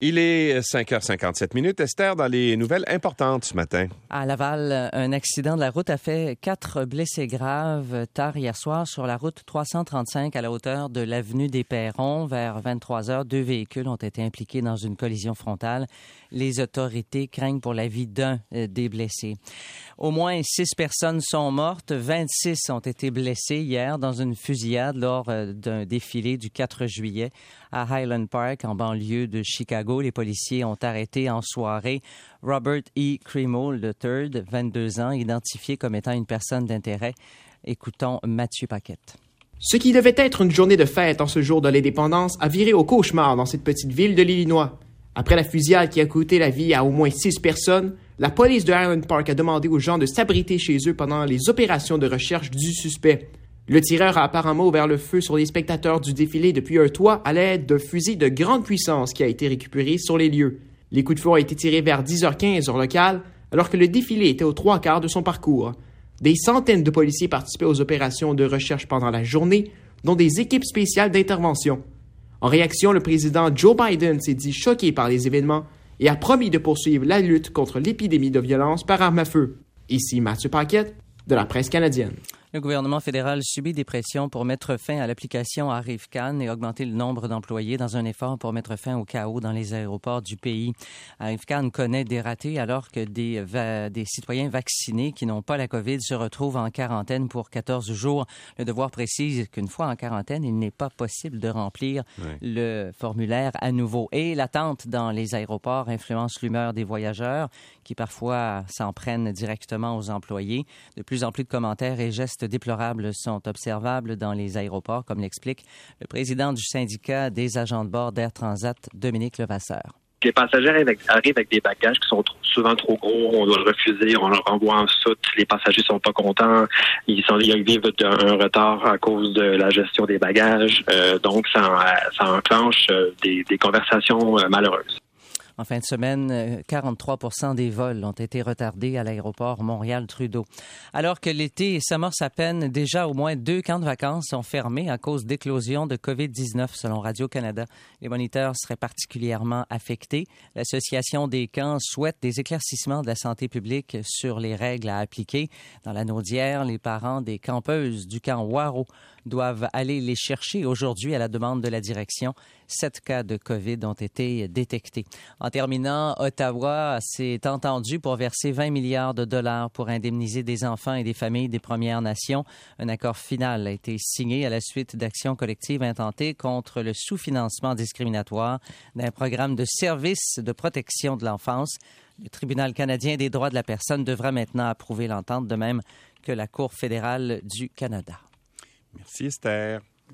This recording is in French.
Il est 5h57 minutes. Esther, dans les nouvelles importantes ce matin. À Laval, un accident de la route a fait quatre blessés graves tard hier soir sur la route 335 à la hauteur de l'avenue des Perrons. Vers 23 heures, deux véhicules ont été impliqués dans une collision frontale. Les autorités craignent pour la vie d'un euh, des blessés. Au moins six personnes sont mortes. 26 ont été blessées hier dans une fusillade lors euh, d'un défilé du 4 juillet à Highland Park, en banlieue de Chicago. Les policiers ont arrêté en soirée Robert E. Cremo III, 22 ans, identifié comme étant une personne d'intérêt. Écoutons Mathieu Paquette. Ce qui devait être une journée de fête en ce jour de l'indépendance a viré au cauchemar dans cette petite ville de l'Illinois. Après la fusillade qui a coûté la vie à au moins six personnes, la police de Highland Park a demandé aux gens de s'abriter chez eux pendant les opérations de recherche du suspect. Le tireur a apparemment ouvert le feu sur les spectateurs du défilé depuis un toit à l'aide d'un fusil de grande puissance qui a été récupéré sur les lieux. Les coups de feu ont été tirés vers 10h15 heure locale, alors que le défilé était aux trois quarts de son parcours. Des centaines de policiers participaient aux opérations de recherche pendant la journée, dont des équipes spéciales d'intervention. En réaction, le président Joe Biden s'est dit choqué par les événements et a promis de poursuivre la lutte contre l'épidémie de violence par arme à feu. Ici Mathieu Paquette, de la presse canadienne. Le gouvernement fédéral subit des pressions pour mettre fin à l'application Arrive-Can et augmenter le nombre d'employés dans un effort pour mettre fin au chaos dans les aéroports du pays. Arrive-Can connaît des ratés alors que des, des citoyens vaccinés qui n'ont pas la COVID se retrouvent en quarantaine pour 14 jours. Le devoir précise qu'une fois en quarantaine, il n'est pas possible de remplir le formulaire à nouveau. Et l'attente dans les aéroports influence l'humeur des voyageurs qui parfois s'en prennent directement aux employés. De plus en plus de commentaires et gestes déplorables sont observables dans les aéroports, comme l'explique le président du syndicat des agents de bord d'Air Transat, Dominique Levasseur. Les passagers arrivent avec, des bagages qui sont souvent trop gros, on doit le refuser, on le renvoie en soute, les passagers sont pas contents, ils, sont, ils vivent un retard à cause de la gestion des bagages, euh, donc ça, enclenche euh, des, des conversations euh, malheureuses. En fin de semaine, 43 euh, des vols ont été retardés à l'aéroport Montréal-Trudeau. Alors que l'été s'amorce à peine, déjà au moins deux camps de vacances sont fermés à cause d'éclosion de COVID-19 selon Radio-Canada. Les moniteurs seraient particulièrement affectés. L'Association des camps souhaite des éclaircissements de la santé publique sur les règles à appliquer. Dans la Naudière, les parents des campeuses du camp Waro doivent aller les chercher aujourd'hui à la demande de la direction. Sept cas de COVID ont été détectés. En terminant, Ottawa s'est entendu pour verser 20 milliards de dollars pour indemniser des enfants et des familles des Premières Nations. Un accord final a été signé à la suite d'actions collectives intentées contre le sous-financement discriminatoire d'un programme de services de protection de l'enfance. Le Tribunal canadien des droits de la personne devra maintenant approuver l'entente, de même que la Cour fédérale du Canada. Merci Esther.